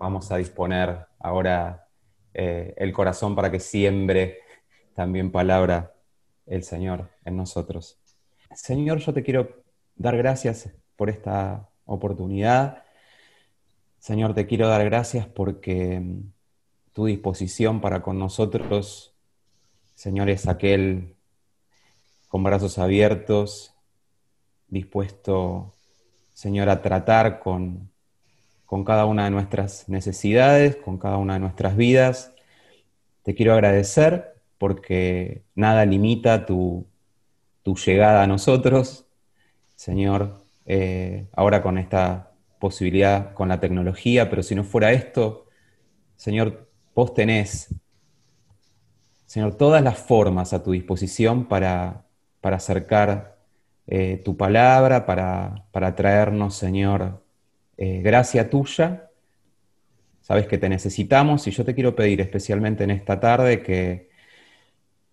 vamos a disponer ahora eh, el corazón para que siembre también palabra el Señor en nosotros. Señor, yo te quiero dar gracias por esta oportunidad. Señor, te quiero dar gracias porque mm, tu disposición para con nosotros, Señor, es aquel con brazos abiertos, dispuesto, Señor, a tratar con, con cada una de nuestras necesidades, con cada una de nuestras vidas. Te quiero agradecer porque nada limita tu, llegada a nosotros, Señor, eh, ahora con esta posibilidad, con la tecnología, pero si no fuera esto, Señor, vos tenés, Señor, todas las formas a tu disposición para, acercar eh, tu palabra, para, para traernos, Señor, eh, gracia tuya. Sabes que te necesitamos y yo te quiero pedir especialmente en esta tarde que,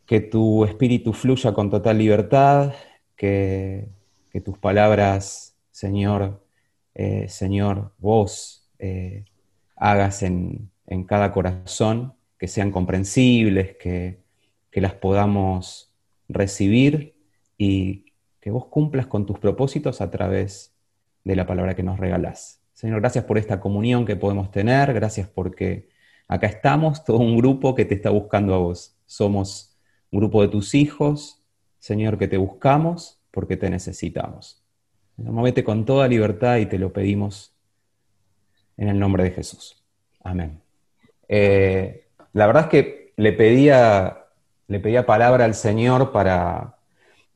que tu espíritu fluya con total libertad, que, tus palabras, Señor, eh, Señor, vos eh, hagas en, cada corazón, que sean comprensibles, que, que las podamos recibir y que vos cumplas con tus propósitos a través de la palabra que nos regalás. Señor, gracias por esta comunión que podemos tener, gracias porque acá estamos, todo un grupo que te está buscando a vos. Somos un grupo de tus hijos, Señor, que te buscamos porque te necesitamos. Muévete con toda libertad y te lo pedimos en el nombre de Jesús. Amén. Eh, la verdad es que le pedía, le pedía palabra al Señor para,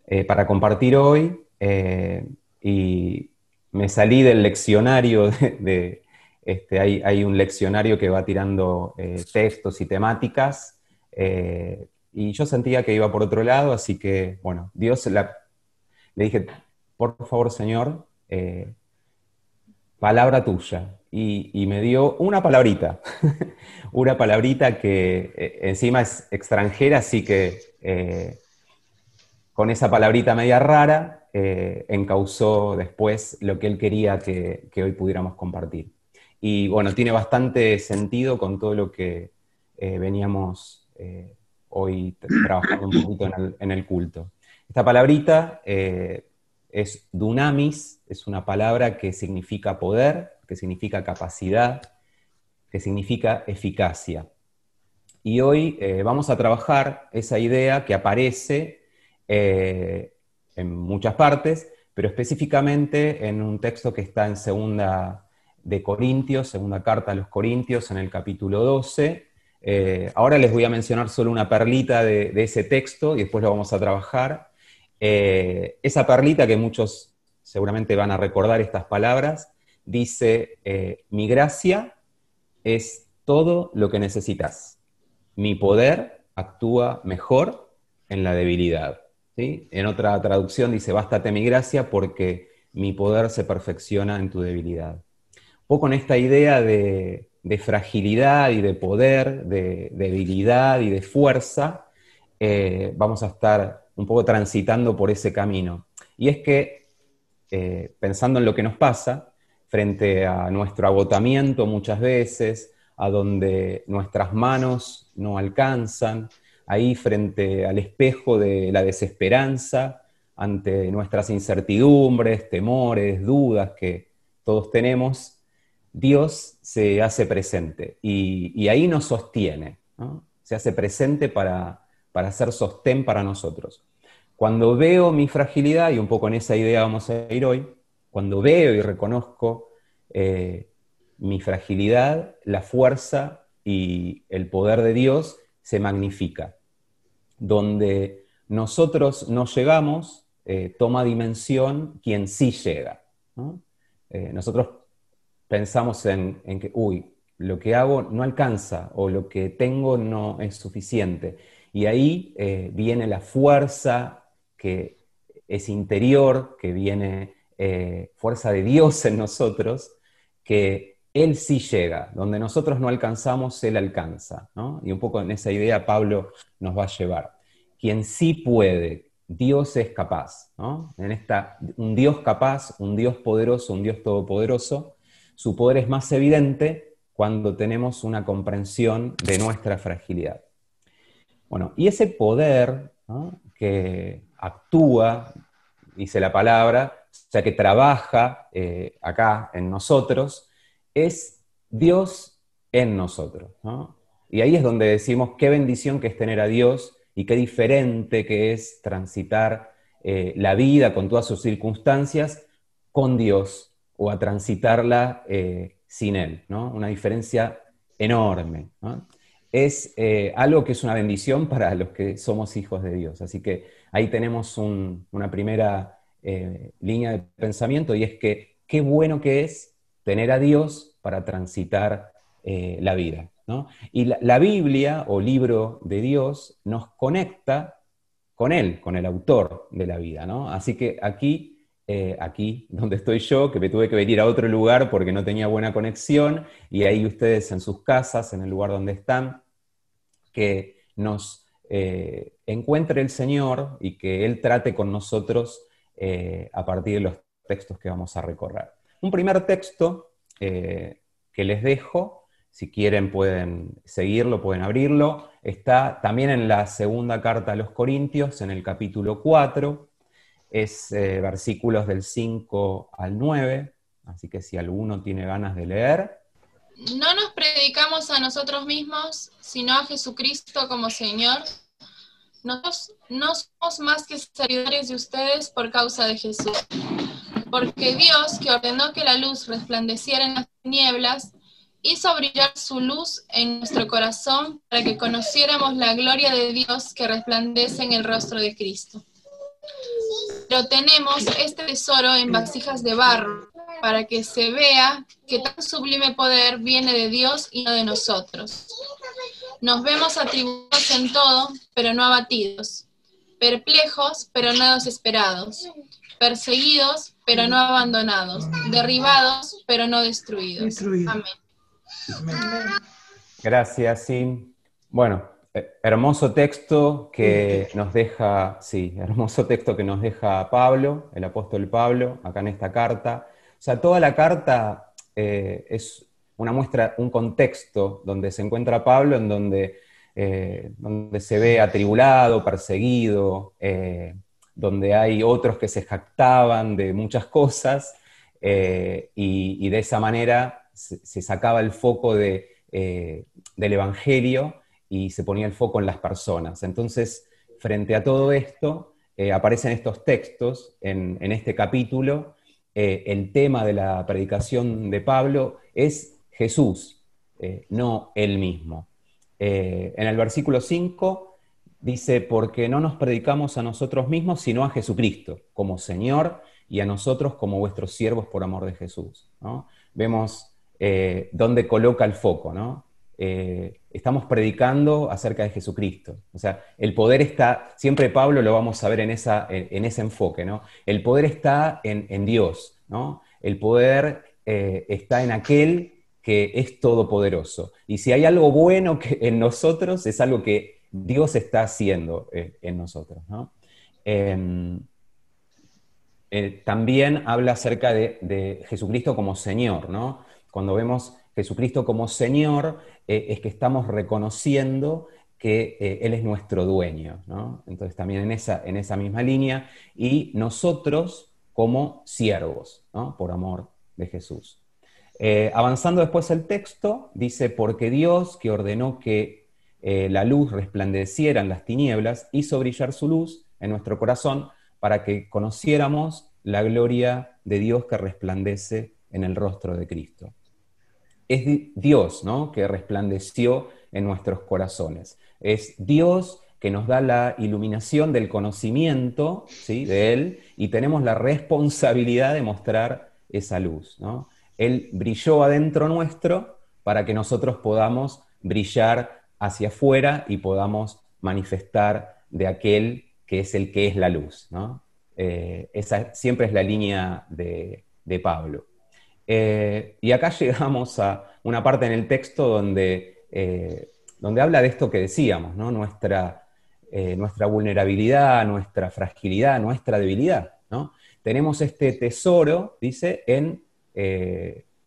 eh, para compartir hoy eh, y, me salí del leccionario de, este, hay, un leccionario que va tirando eh, textos y temáticas, eh, y yo sentía que iba por otro lado, así que, bueno, Dios le dije, por favor, Señor, eh, palabra tuya. Y, me dio una palabrita, una palabrita que encima es extranjera, así que con esa palabrita media rara, eh, encausó después lo que él quería que, hoy pudiéramos compartir. Y bueno, tiene bastante sentido con todo lo que eh, veníamos eh, hoy trabajando un poquito en el, culto. Esta palabrita es dunamis, es una palabra que significa poder, que significa capacidad, que significa eficacia. Y hoy vamos a trabajar esa idea que aparece en muchas partes, pero específicamente en un texto que está en segunda de Corintios, segunda carta a los Corintios, en el capítulo 12. Eh, ahora les voy a mencionar solo una perlita de, ese texto y después lo vamos a trabajar. Eh, esa perlita que muchos seguramente van a recordar estas palabras, dice, eh, mi gracia es todo lo que necesitas. Mi poder actúa mejor en la debilidad. En otra traducción dice, bástate mi gracia porque mi poder se perfecciona en tu debilidad. Un poco en esta idea de, fragilidad y de poder, de, debilidad y de fuerza, eh, vamos a estar un poco transitando por ese camino. Y es que, eh, pensando en lo que nos pasa, frente a nuestro agotamiento muchas veces, a donde nuestras manos no alcanzan, ahí frente al espejo de la desesperanza, ante nuestras incertidumbres, temores, dudas que todos tenemos, Dios se hace presente y, ahí nos sostiene, se hace presente para, para hacer sostén para nosotros. Cuando veo mi fragilidad, y un poco en esa idea vamos a ir hoy, cuando veo y reconozco eh, mi fragilidad, la fuerza y el poder de Dios se magnifica donde nosotros no llegamos, eh, toma dimensión quien sí llega. Eh, nosotros pensamos en, que, uy, lo que hago no alcanza o lo que tengo no es suficiente. Y ahí eh, viene la fuerza que es interior, que viene fuerza de Dios en nosotros, que Él sí llega. Donde nosotros no alcanzamos, Él alcanza. Y un poco en esa idea Pablo nos va a llevar. Quien sí puede, Dios es capaz. En esta, un Dios capaz, un Dios poderoso, un Dios todopoderoso, su poder es más evidente cuando tenemos una comprensión de nuestra fragilidad. Bueno, y ese poder que actúa, dice la palabra, o sea, que trabaja eh, acá en nosotros, es Dios en nosotros. Y ahí es donde decimos qué bendición que es tener a Dios y qué diferente que es transitar eh, la vida con todas sus circunstancias con Dios o a transitarla eh, sin Él. ¿no? Una diferencia enorme. Es algo que es una bendición para los que somos hijos de Dios. Así que ahí tenemos una primera eh, línea de pensamiento y es que qué bueno que es tener a Dios para transitar eh, la vida. Y la, Biblia o libro de Dios nos conecta con Él, con el autor de la vida. Así que aquí, eh, aquí donde estoy yo, que me tuve que venir a otro lugar porque no tenía buena conexión, y ahí ustedes en sus casas, en el lugar donde están, que nos encuentre el Señor y que Él trate con nosotros eh, a partir de los textos que vamos a recorrer. Un primer texto eh, que les dejo, si quieren pueden seguirlo, pueden abrirlo, está también en la segunda carta a los Corintios, en el capítulo 4, es eh, versículos del 5 al 9, así que si alguno tiene ganas de leer. No nos predicamos a nosotros mismos, sino a Jesucristo como Señor. Nosotros no somos más que servidores de ustedes por causa de Jesús. Porque Dios, que ordenó que la luz resplandeciera en las tinieblas, hizo brillar su luz en nuestro corazón para que conociéramos la gloria de Dios que resplandece en el rostro de Cristo. Pero tenemos este tesoro en vasijas de barro, para que se vea que tan sublime poder viene de Dios y no de nosotros. Nos vemos atribuidos en todo, pero no abatidos, perplejos, pero no desesperados, perseguidos, pero no abandonados, derribados, pero no destruidos. Amén. Gracias, sí. Bueno, eh, hermoso texto que nos deja, sí, hermoso texto que nos deja Pablo, el apóstol Pablo, acá en esta carta. O sea, toda la carta eh, es una muestra, un contexto donde se encuentra Pablo, en donde, eh, donde se ve atribulado, perseguido, eh, donde hay otros que se jactaban de muchas cosas, eh, y, de esa manera se, sacaba el foco de, del Evangelio y se ponía el foco en las personas. Entonces, frente a todo esto, aparecen estos textos en, en este capítulo. el tema de la predicación de Pablo es Jesús, eh, no Él mismo. Eh, en el versículo 5 dice, porque no nos predicamos a nosotros mismos, sino a Jesucristo, como Señor, y a nosotros como vuestros siervos por amor de Jesús. Vemos eh, dónde coloca el foco, ¿no? estamos predicando acerca de Jesucristo. O sea, el poder está, siempre Pablo lo vamos a ver en, esa, en, ese enfoque, ¿no? El poder está en, Dios, ¿no? El poder está en aquel que es todopoderoso. Y si hay algo bueno que en nosotros, es algo que Dios está haciendo eh, en nosotros. Em, eh, también habla acerca de, Jesucristo como Señor. ¿no? Cuando vemos Jesucristo como Señor, eh, es que estamos reconociendo que Él es nuestro dueño. Entonces también en esa, en esa misma línea. Y nosotros como siervos, por amor de Jesús. Avanzando después el texto, dice, porque Dios, que ordenó que eh, la luz resplandeciera en las tinieblas, hizo brillar su luz en nuestro corazón para que conociéramos la gloria de Dios que resplandece en el rostro de Cristo. Es Dios ¿no? que resplandeció en nuestros corazones. Es Dios que nos da la iluminación del conocimiento ¿sí? de Él y tenemos la responsabilidad de mostrar esa luz. ¿no? Él brilló adentro nuestro para que nosotros podamos brillar hacia afuera y podamos manifestar de aquel que es el que es la luz. Eh, esa siempre es la línea de, Pablo. Eh, y acá llegamos a una parte en el texto donde, eh, donde habla de esto que decíamos, nuestra, nuestra vulnerabilidad, nuestra fragilidad, nuestra debilidad. Tenemos este tesoro, dice, en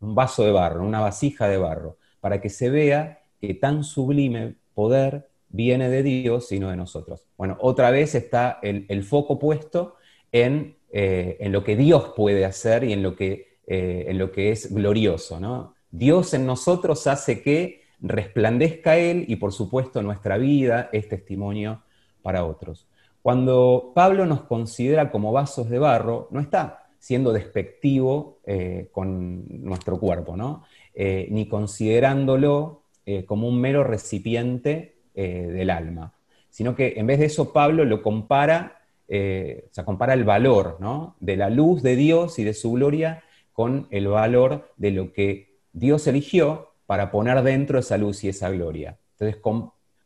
un vaso de barro, una vasija de barro. para que se vea que tan sublime poder viene de Dios y no de nosotros. Bueno, otra vez está el, foco puesto en, eh, en, lo que Dios puede hacer y en lo que, eh, en lo que es glorioso. ¿no? Dios en nosotros hace que resplandezca Él y por supuesto nuestra vida es testimonio para otros. Cuando Pablo nos considera como vasos de barro, no está siendo despectivo eh, con nuestro cuerpo, ¿no? ni considerándolo como un mero recipiente eh, del alma, sino que en vez de eso Pablo lo compara, eh, o sea, compara el valor de la luz de Dios y de su gloria con el valor de lo que Dios eligió para poner dentro esa luz y esa gloria. Entonces,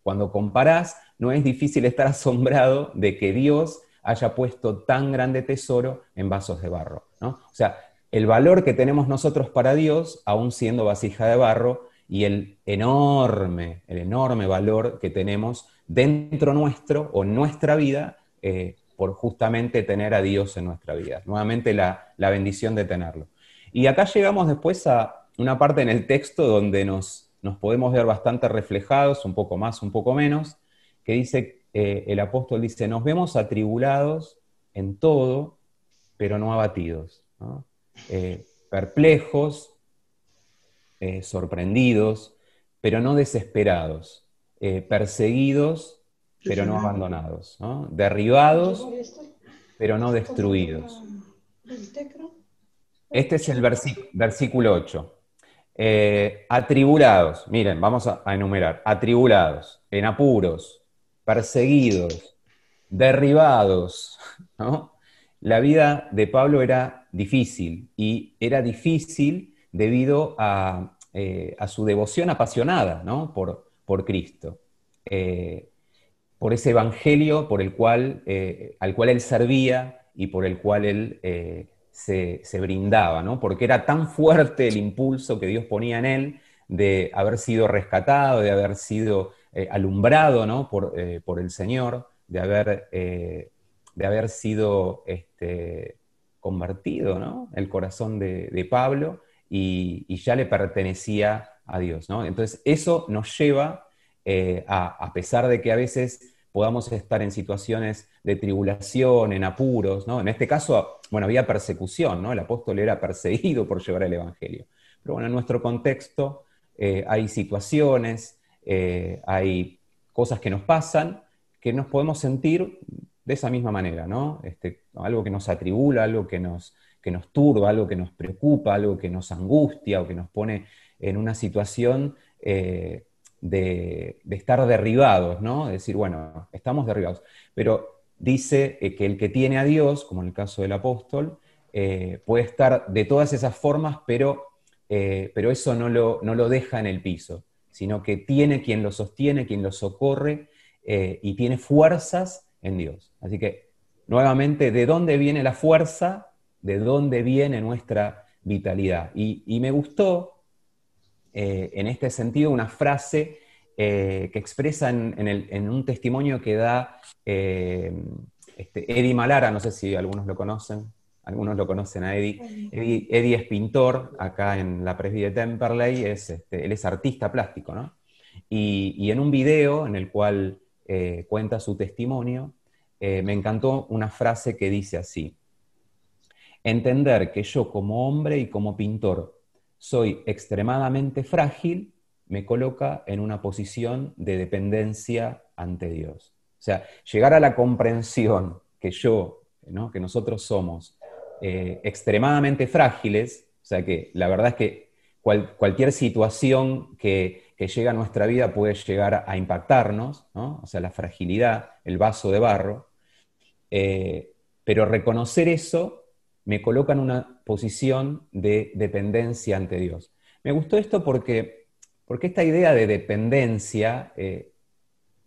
cuando comparás, no es difícil estar asombrado de que Dios haya puesto tan grande tesoro en vasos de barro. O sea, el valor que tenemos nosotros para Dios, aún siendo vasija de barro, y el enorme, el enorme valor que tenemos dentro nuestro o nuestra vida eh, por justamente tener a Dios en nuestra vida. Nuevamente la, bendición de tenerlo. Y acá llegamos después a una parte en el texto donde nos, nos podemos ver bastante reflejados, un poco más, un poco menos, que dice, eh, el apóstol dice, nos vemos atribulados en todo, pero no abatidos, eh, perplejos, eh, sorprendidos, pero no desesperados, eh, perseguidos, pero no abandonados, derribados, pero no destruidos. Este es el versículo 8. Eh, atribulados, miren, vamos a, enumerar, atribulados, en apuros, perseguidos, derribados, La vida de Pablo era difícil y era difícil debido eh, a, su devoción apasionada por, por, Cristo, eh, por ese evangelio por el cual, eh, al cual él servía y por el cual él se, brindaba, ¿no? porque era tan fuerte el impulso que Dios ponía en él de haber sido rescatado, de haber sido alumbrado ¿no? por, por, el Señor, de haber, de haber sido este, convertido ¿no? el corazón de, de Pablo y, ya le pertenecía a Dios. ¿no? Entonces, eso nos lleva eh, a, a pesar de que a veces podamos estar en situaciones de tribulación, en apuros, ¿no? En este caso, bueno, había persecución, ¿no? El apóstol era perseguido por llevar el Evangelio. Pero bueno, en nuestro contexto eh, hay situaciones, eh, hay cosas que nos pasan, que nos podemos sentir de esa misma manera, ¿no? Este, algo que nos atribula, algo que nos, que nos turba, algo que nos preocupa, algo que nos angustia o que nos pone en una situación eh, de, estar derribados, ¿no? Es decir, bueno, estamos derribados. Pero dice eh, que el que tiene a Dios, como en el caso del apóstol, eh, puede estar de todas esas formas, pero, pero eso no lo, no lo deja en el piso, sino que tiene quien lo sostiene, quien lo socorre y tiene fuerzas en Dios. Así que, nuevamente, ¿de dónde viene la fuerza? de dónde viene nuestra vitalidad. Y, me gustó eh, en este sentido una frase eh, que expresa en, un testimonio que da eh, este, Eddie Malara, no sé si algunos lo conocen, algunos lo conocen a Eddie. Eddie, es pintor acá en la Presby de Temperley, es, este, él es artista plástico, ¿no? Y, y, en un video en el cual cuenta su testimonio, me encantó una frase que dice así, Entender que yo como hombre y como pintor soy extremadamente frágil me coloca en una posición de dependencia ante Dios. O sea, llegar a la comprensión que yo, que nosotros somos eh, extremadamente frágiles, o sea que la verdad es que cualquier situación que, llega a nuestra vida puede llegar a impactarnos, o sea, la fragilidad, el vaso de barro, eh, pero reconocer eso me coloca en una posición de dependencia ante Dios. Me gustó esto porque, porque esta idea de dependencia, eh,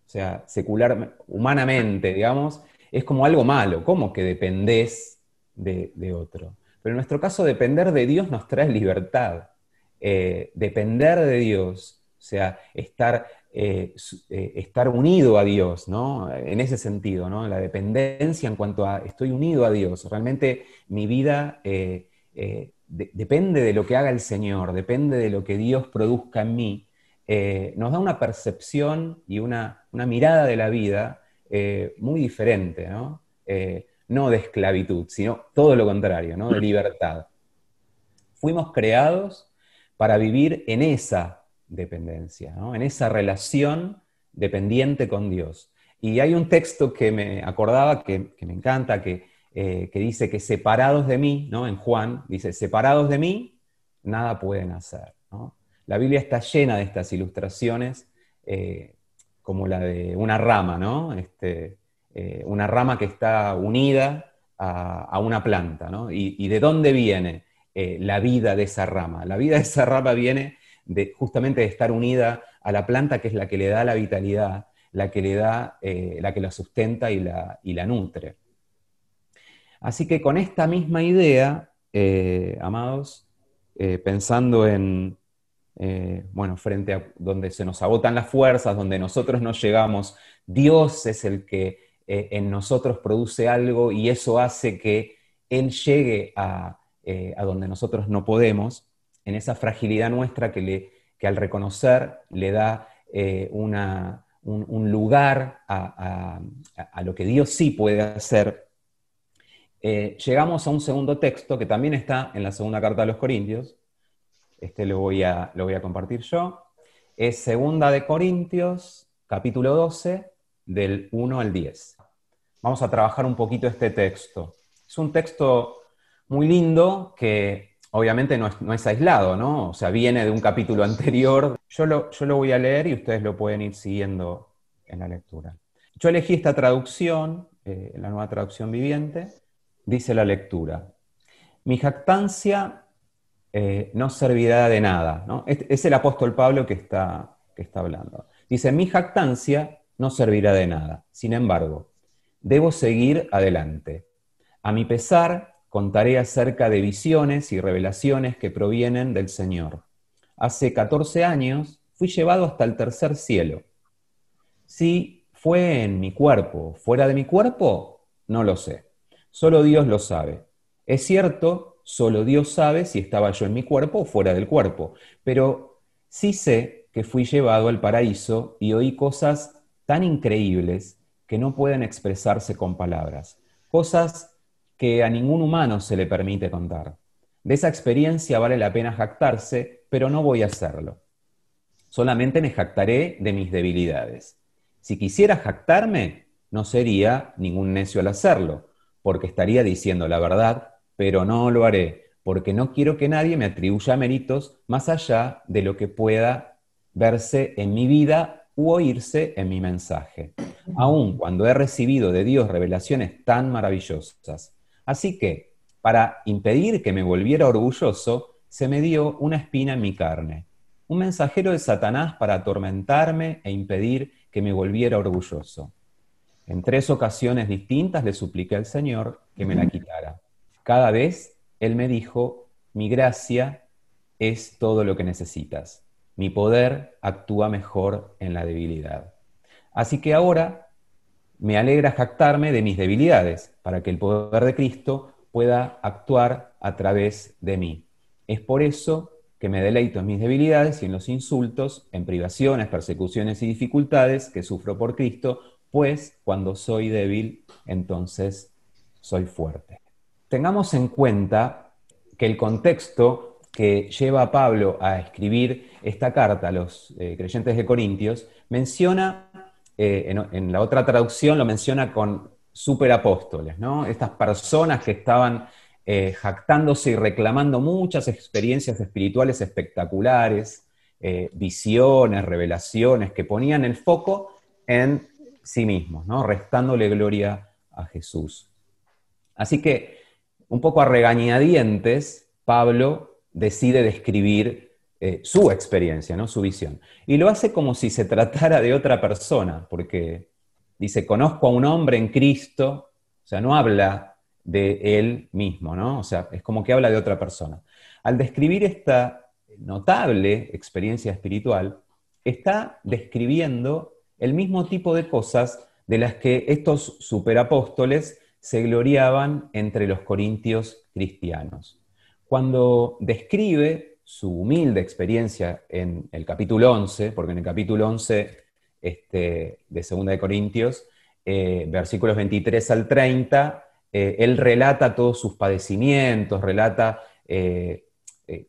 o sea, secular, humanamente, digamos, es como algo malo, como que dependés de, otro. Pero en nuestro caso, depender de Dios nos trae libertad. Eh, depender de Dios, o sea, estar eh, eh, estar unido a Dios, ¿no? En ese sentido, ¿no? La dependencia en cuanto a estoy unido a Dios. Realmente mi vida, eh, depende de lo que haga el Señor, depende de lo que Dios produzca en mí, nos da una percepción y una, mirada de la vida muy diferente, ¿no? no de esclavitud, sino todo lo contrario, ¿no? de libertad. Fuimos creados para vivir en esa dependencia, en esa relación dependiente con Dios. Y hay un texto que me acordaba, que, me encanta, que, eh, que, dice que separados de mí, ¿no? en Juan, dice, separados de mí, nada pueden hacer. La Biblia está llena de estas ilustraciones, eh, como la de una rama, ¿no? Este, eh, una rama que está unida a, una planta. ¿no? Y, de dónde viene la vida de esa rama? La vida de esa rama viene justamente de estar unida a la planta que es la que le da la vitalidad, la que le da, eh, la que la sustenta y la, la, nutre. Así que con esta misma idea, eh, amados, eh, pensando en, bueno, frente a donde se nos agotan las fuerzas, donde nosotros no llegamos, Dios es el que en nosotros produce algo y eso hace que Él llegue a, a donde nosotros no podemos, en esa fragilidad nuestra que, le, que al reconocer le da una, un, lugar a, lo que Dios sí puede hacer, eh, llegamos a un segundo texto que también está en la segunda carta de los Corintios. Este lo voy a, lo voy a compartir yo. Es segunda de Corintios, capítulo 12, del 1 al 10. Vamos a trabajar un poquito este texto. Es un texto muy lindo que obviamente no es, aislado, ¿no? O sea, viene de un capítulo anterior. Yo lo, yo lo voy a leer y ustedes lo pueden ir siguiendo en la lectura. Yo elegí esta traducción, eh, la nueva traducción viviente, dice la lectura. Mi jactancia eh, no servirá de nada. ¿no? Es, el apóstol Pablo que está, que está hablando. Dice, mi jactancia no servirá de nada. Sin embargo, debo seguir adelante. A mi pesar, contaré acerca de visiones y revelaciones que provienen del Señor. Hace 14 años fui llevado hasta el tercer cielo. Si fue en mi cuerpo, fuera de mi cuerpo, no lo sé. Solo Dios lo sabe. Es cierto, solo Dios sabe si estaba yo en mi cuerpo o fuera del cuerpo, pero sí sé que fui llevado al paraíso y oí cosas tan increíbles que no pueden expresarse con palabras. Cosas que a ningún humano se le permite contar. De esa experiencia vale la pena jactarse, pero no voy a hacerlo. Solamente me jactaré de mis debilidades. Si quisiera jactarme, no sería ningún necio al hacerlo, porque estaría diciendo la verdad, pero no lo haré, porque no quiero que nadie me atribuya méritos más allá de lo que pueda verse en mi vida u oírse en mi mensaje, aun cuando he recibido de Dios revelaciones tan maravillosas. Así que, para impedir que me volviera orgulloso, se me dio una espina en mi carne, un mensajero de Satanás para atormentarme e impedir que me volviera orgulloso. En tres ocasiones distintas le supliqué al Señor que me la quitara. Cada vez Él me dijo, mi gracia es todo lo que necesitas. Mi poder actúa mejor en la debilidad. Así que ahora me alegra jactarme de mis debilidades, para que el poder de Cristo pueda actuar a través de mí. Es por eso que me deleito en mis debilidades y en los insultos, en privaciones, persecuciones y dificultades que sufro por Cristo, pues cuando soy débil, entonces soy fuerte. Tengamos en cuenta que el contexto que lleva a Pablo a escribir esta carta a los eh, creyentes de Corintios menciona eh, en, la otra traducción lo menciona con superapóstoles, ¿no? Estas personas que estaban eh, jactándose y reclamando muchas experiencias espirituales espectaculares, eh, visiones, revelaciones, que ponían el foco en sí mismos, ¿no? Restándole gloria a Jesús. Así que, un poco a regañadientes, Pablo decide describir eh, su experiencia, ¿no? su visión. Y lo hace como si se tratara de otra persona, porque dice, conozco a un hombre en Cristo, o sea, no habla de él mismo, ¿no? O sea, es como que habla de otra persona. Al describir esta notable experiencia espiritual, está describiendo el mismo tipo de cosas de las que estos superapóstoles se gloriaban entre los corintios cristianos. cuando describe su humilde experiencia en el capítulo 11, porque en el capítulo 11 este, de 2 de Corintios, eh, versículos 23 al 30, eh, él relata todos sus padecimientos, relata eh,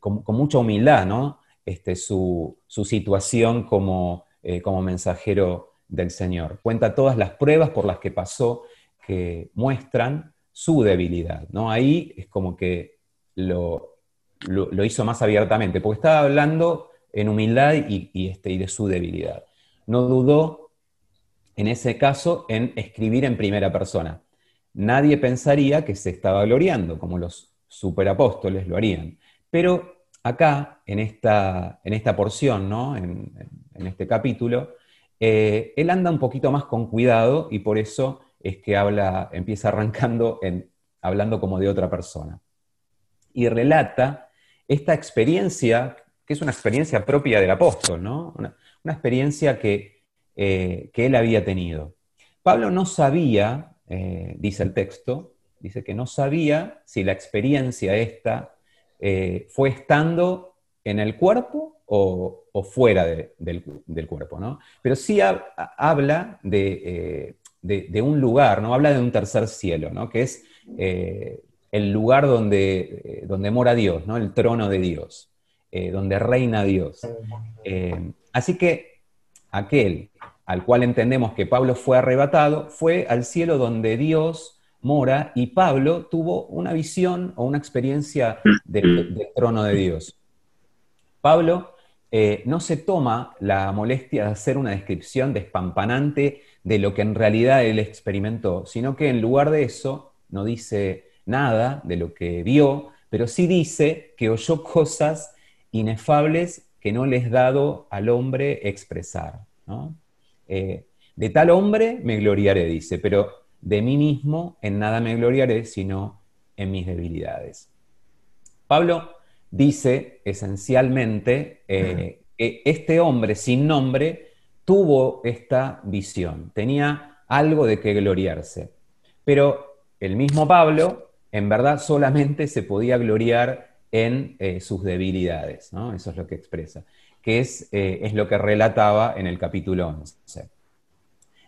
con, mucha humildad ¿no? este, su, situación como, como mensajero del Señor. Cuenta todas las pruebas por las que pasó que muestran su debilidad. ¿no? Ahí es como que lo, lo, hizo más abiertamente, porque estaba hablando en humildad y, este, y de su debilidad. No dudó en ese caso en escribir en primera persona. Nadie pensaría que se estaba gloriando, como los superapóstoles lo harían. Pero acá, en esta, en esta porción, ¿no? en, este capítulo, eh, él anda un poquito más con cuidado y por eso es que habla, empieza arrancando en, hablando como de otra persona y relata esta experiencia, que es una experiencia propia del apóstol, ¿no? una, experiencia que, eh, que, él había tenido. Pablo no sabía, eh, dice el texto, dice que no sabía si la experiencia esta eh, fue estando en el cuerpo o, fuera del, cuerpo, ¿no? Pero sí habla de, de, un lugar, ¿no? Habla de un tercer cielo, ¿no? Que es el lugar donde, eh, donde mora Dios, ¿no? el trono de Dios, eh, donde reina Dios. Eh, así que aquel al cual entendemos que Pablo fue arrebatado fue al cielo donde Dios mora y Pablo tuvo una visión o una experiencia del, trono de Dios. Pablo no se toma la molestia de hacer una descripción despampanante de lo que en realidad él experimentó, sino que en lugar de eso no dice nada de lo que vio, pero sí dice que oyó cosas inefables que no les dado al hombre expresar. Eh, de tal hombre me gloriaré, dice, pero de mí mismo en nada me gloriaré, sino en mis debilidades. Pablo dice esencialmente eh, que este hombre sin nombre tuvo esta visión, tenía algo de que gloriarse. Pero el mismo Pablo en verdad solamente se podía gloriar en eh, sus debilidades, ¿no? Eso es lo que expresa, que es, eh, es, lo que relataba en el capítulo 11.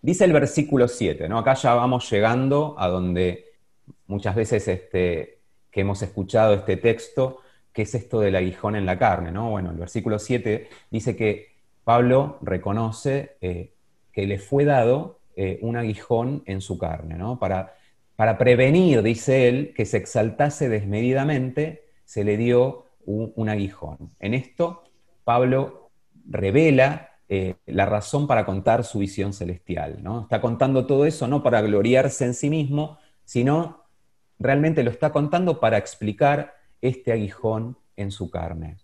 Dice el versículo 7, ¿no? Acá ya vamos llegando a donde muchas veces este, que hemos escuchado este texto, ¿qué es esto del aguijón en la carne? ¿no? Bueno, el versículo 7 dice que Pablo reconoce eh, que le fue dado un aguijón en su carne, ¿no? Para para prevenir, dice él, que se exaltase desmedidamente, se le dio un, aguijón. En esto, Pablo revela eh, la razón para contar su visión celestial. ¿no? Está contando todo eso no para gloriarse en sí mismo, sino realmente lo está contando para explicar este aguijón en su carne.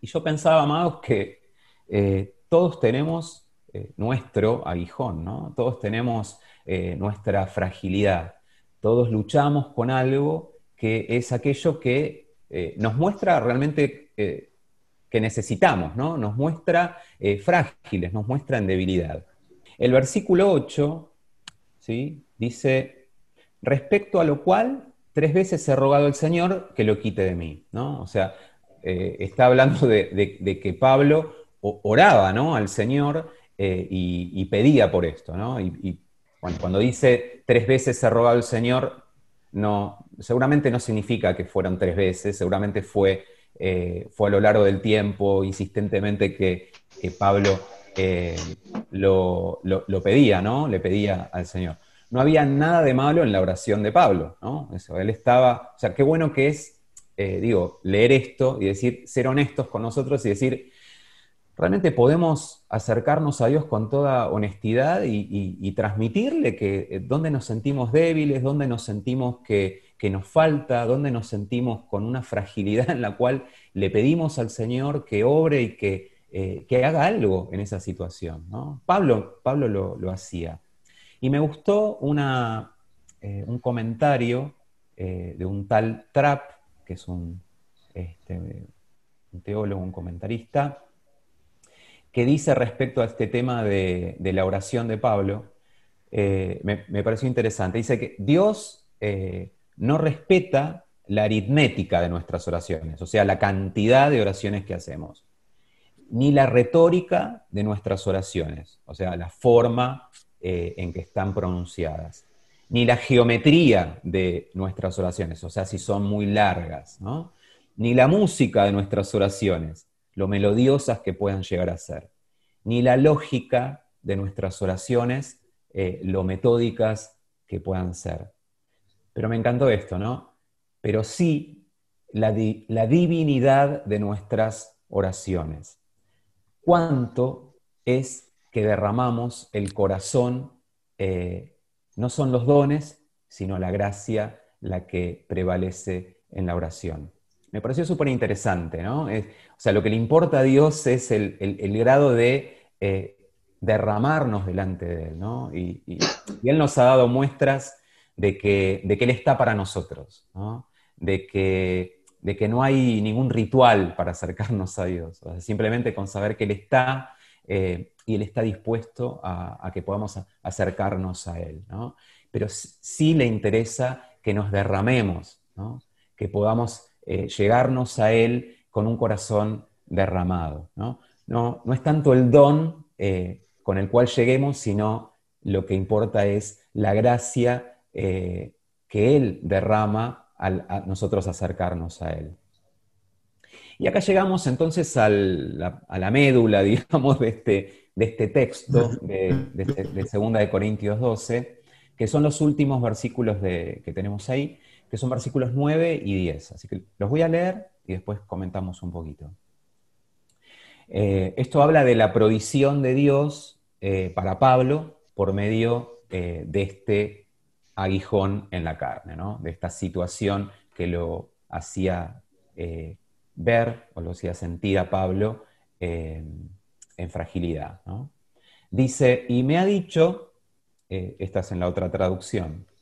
Y yo pensaba, amados, que eh, todos tenemos eh, nuestro aguijón, ¿no? Todos tenemos eh, nuestra fragilidad. Todos luchamos con algo que es aquello que eh, nos muestra realmente eh, que necesitamos, ¿no? Nos muestra frágiles, nos muestra en debilidad. El versículo 8 ¿sí? dice, respecto a lo cual tres veces he rogado al Señor que lo quite de mí, ¿no? O sea, está hablando de, que Pablo oraba, ¿no? Al Señor y, pedía por esto, ¿no? y, bueno, cuando dice tres veces se rogado al Señor, no, seguramente no significa que fueron tres veces, seguramente fue, eh, fue a lo largo del tiempo, insistentemente, que, Pablo eh, lo, pedía, ¿no? Le pedía al Señor. No había nada de malo en la oración de Pablo, ¿no? Él estaba, o sea, qué bueno que es, eh, digo, leer esto y decir, ser honestos con nosotros y decir, realmente podemos acercarnos a Dios con toda honestidad y, transmitirle que eh, dónde nos sentimos débiles, dónde nos sentimos que, nos falta, dónde nos sentimos con una fragilidad en la cual le pedimos al Señor que obre y que, eh, haga algo en esa situación. Pablo, Pablo lo, hacía. Y me gustó eh, un comentario de un tal Trapp, que es un, este, un teólogo, un comentarista, que dice respecto a este tema de, la oración de Pablo, eh, me, pareció interesante. Dice que Dios eh, no respeta la aritmética de nuestras oraciones, o sea, la cantidad de oraciones que hacemos, ni la retórica de nuestras oraciones, o sea, la forma eh, en que están pronunciadas, ni la geometría de nuestras oraciones, o sea, si son muy largas, ni la música de nuestras oraciones, lo melodiosas que puedan llegar a ser, ni la lógica de nuestras oraciones, eh, lo metódicas que puedan ser. Pero me encantó esto, ¿no? Pero sí la, divinidad de nuestras oraciones. ¿Cuánto es que derramamos el corazón? Eh, no son los dones, sino la gracia la que prevalece en la oración. Me pareció súper interesante, ¿no? o sea, lo que le importa a Dios es el, grado de eh, derramarnos delante de Él, ¿no? Y, Él nos ha dado muestras de que, de que Él está para nosotros, ¿no? De que, de que no hay ningún ritual para acercarnos a Dios, simplemente con saber que Él está eh, y Él está dispuesto a, que podamos acercarnos a Él, ¿no? Pero sí le interesa que nos derramemos, ¿no? Que podamos eh, llegarnos a Él con un corazón derramado. ¿no? No, es tanto el don eh, con el cual lleguemos, sino lo que importa es la gracia eh, que Él derrama al a nosotros acercarnos a Él. Y acá llegamos entonces a la médula, digamos, de este, de este texto de, de, este, de, Segunda de Corintios 12, que son los últimos versículos que tenemos ahí, que son versículos 9 y 10. Así que los voy a leer y después comentamos un poquito. Eh, esto habla de la provisión de Dios eh, para Pablo por medio eh, de este aguijón en la carne, de esta situación que lo hacía ver o lo hacía sentir a Pablo en fragilidad. Dice, y me ha dicho, esta es en la otra traducción,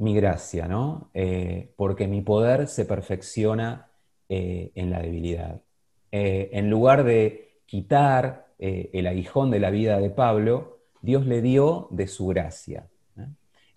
mi gracia, ¿no? Eh, porque mi poder se perfecciona eh, en la debilidad. Eh, en lugar de quitar el aguijón de la vida de Pablo, Dios le dio de su gracia.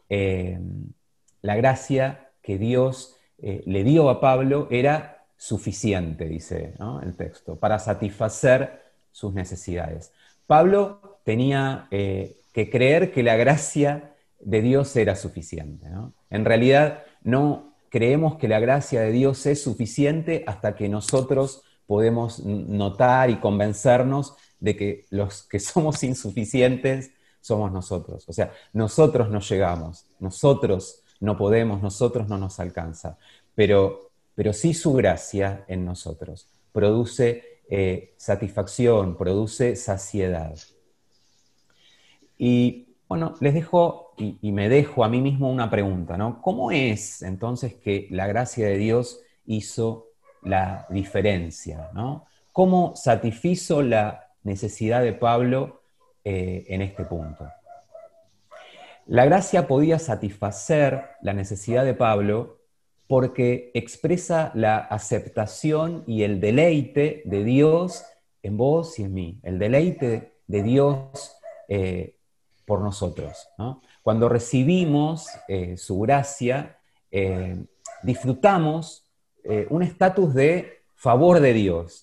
la gracia que Dios le dio a Pablo era suficiente, dice el texto, para satisfacer sus necesidades. Pablo tenía que creer que la gracia de Dios era suficiente. En realidad no creemos que la gracia de Dios es suficiente hasta que nosotros podemos notar y convencernos de que los que somos insuficientes somos nosotros. O sea, nosotros no llegamos, nosotros no podemos, nosotros no nos alcanza, pero, pero sí su gracia en nosotros produce eh, satisfacción, produce saciedad. Y bueno, les dejo y, me dejo a mí mismo una pregunta, ¿no? ¿Cómo es entonces que la gracia de Dios hizo la diferencia, ¿no? ¿Cómo satisfizo la necesidad de Pablo eh, en este punto? La gracia podía satisfacer la necesidad de Pablo porque expresa la aceptación y el deleite de Dios en vos y en mí, el deleite de Dios eh, por nosotros. Cuando recibimos eh, su gracia, eh, disfrutamos eh, un estatus de favor de Dios,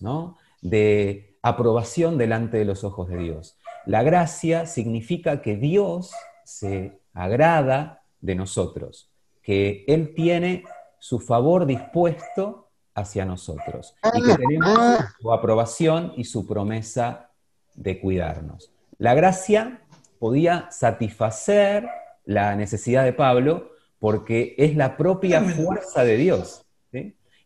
de aprobación delante de los ojos de Dios. La gracia significa que Dios se agrada de nosotros, que Él tiene su favor dispuesto hacia nosotros y que tenemos su aprobación y su promesa de cuidarnos. La gracia podía satisfacer la necesidad de Pablo porque es la propia fuerza de Dios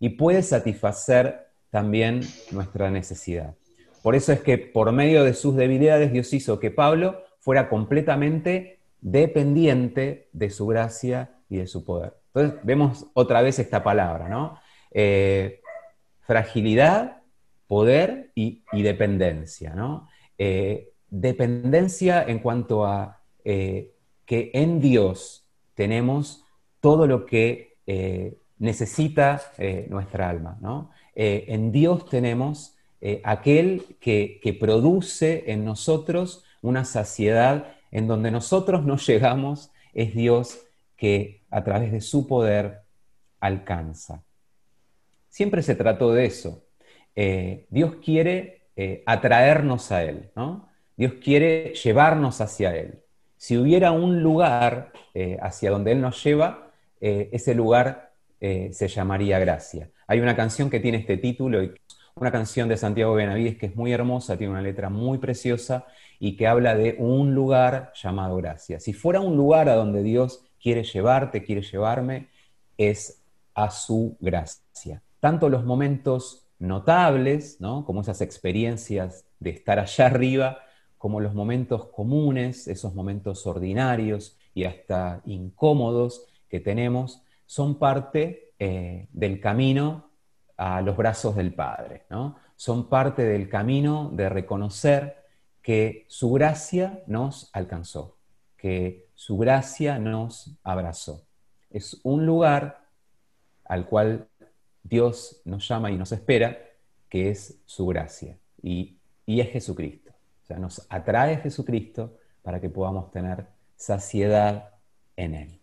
y puede satisfacer también nuestra necesidad. Por eso es que por medio de sus debilidades Dios hizo que Pablo fuera completamente dependiente de su gracia y de su poder. Entonces vemos otra vez esta palabra, ¿no? Eh, fragilidad, poder y, dependencia. ¿no? Eh, dependencia en cuanto a eh, que en Dios tenemos todo lo que eh, necesita nuestra alma. ¿no? en Dios tenemos aquel que, que produce en nosotros una saciedad en donde nosotros no llegamos, es Dios que a través de su poder alcanza. Siempre se trató de eso. Eh, Dios quiere eh, atraernos a Él, ¿no? Dios quiere llevarnos hacia Él. Si hubiera un lugar eh, hacia donde Él nos lleva, ese lugar se llamaría gracia. Hay una canción que tiene este título, una canción de Santiago Benavides que es muy hermosa, tiene una letra muy preciosa y que habla de un lugar llamado gracia. Si fuera un lugar a donde Dios quiere llevarte, quiere llevarme, es a su gracia. Tanto los momentos notables, ¿no? como esas experiencias de estar allá arriba, como los momentos comunes, esos momentos ordinarios y hasta incómodos que tenemos, son parte eh, del camino a los brazos del Padre. ¿no? Son parte del camino de reconocer que su gracia nos alcanzó, que su gracia nos abrazó. Es un lugar al cual Dios nos llama y nos espera, que es su gracia. Y, es Jesucristo. O sea, nos atrae Jesucristo para que podamos tener saciedad en Él.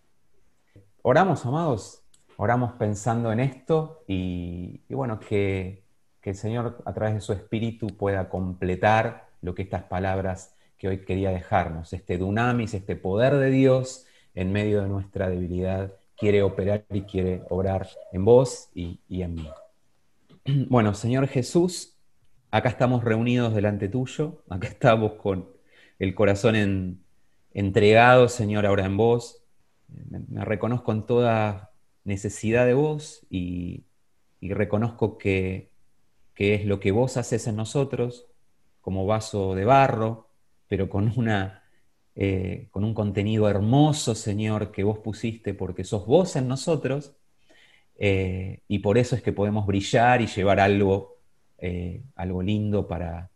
Oramos, amados, oramos pensando en esto y, bueno, que, que, el Señor a través de su Espíritu pueda completar lo que estas palabras que hoy quería dejarnos, este dunamis, este poder de Dios en medio de nuestra debilidad quiere operar y quiere obrar en vos y, en mí. Bueno, Señor Jesús, acá estamos reunidos delante tuyo, acá estamos con el corazón entregado, Señor, ahora en vos. Me, reconozco en toda necesidad de vos y, reconozco que, es lo que vos haces en nosotros como vaso de barro, pero con una eh, con un contenido hermoso, Señor, que vos pusiste porque sos vos en nosotros, eh, y por eso es que podemos brillar y llevar algo, eh, algo lindo para,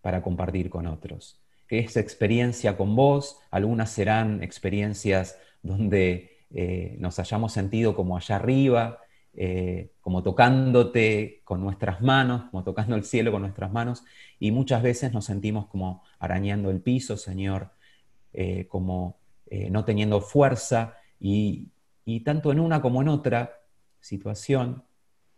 para compartir con otros. Que esa experiencia con vos, algunas serán experiencias donde nos hayamos sentido como allá arriba, como tocándote con nuestras manos, como tocando el cielo con nuestras manos, y muchas veces nos sentimos como arañando el piso, Señor, eh, como eh, no teniendo fuerza y, tanto en una como en otra situación,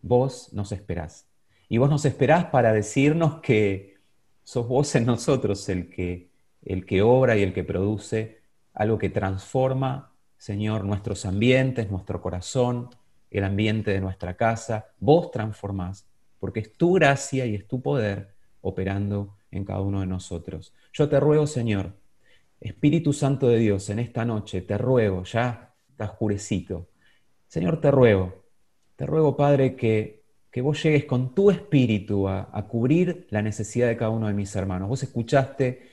vos nos esperás. Y vos nos esperás para decirnos que sos vos en nosotros el que, el que obra y el que produce algo que transforma, Señor, nuestros ambientes, nuestro corazón, el ambiente de nuestra casa. Vos transformás, porque es tu gracia y es tu poder operando en cada uno de nosotros. Yo te ruego, Señor, Espíritu Santo de Dios, en esta noche te ruego, ya está oscurecido. Señor, te ruego, te ruego, Padre, que, que vos llegues con tu espíritu a, cubrir la necesidad de cada uno de mis hermanos. Vos escuchaste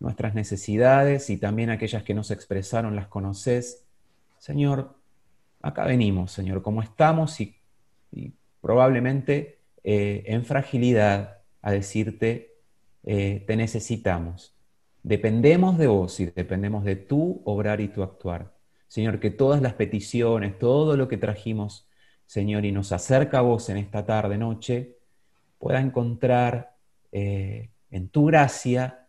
nuestras necesidades y también aquellas que nos expresaron las conoces. Señor, acá venimos, Señor, como estamos y, probablemente eh, en fragilidad a decirte, eh, te necesitamos. Dependemos de vos y dependemos de tu obrar y tu actuar. Señor, que todas las peticiones, todo lo que trajimos, Señor, y nos acerca a vos en esta tarde, noche, pueda encontrar eh, en tu gracia,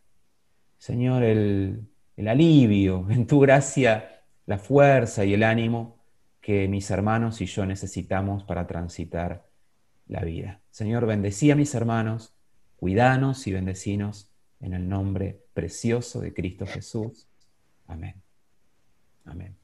Señor, el, el alivio, en tu gracia, la fuerza y el ánimo que mis hermanos y yo necesitamos para transitar la vida. Señor, bendecí a mis hermanos, cuidanos y bendecinos en el nombre precioso de Cristo Jesús. Amén. Amén.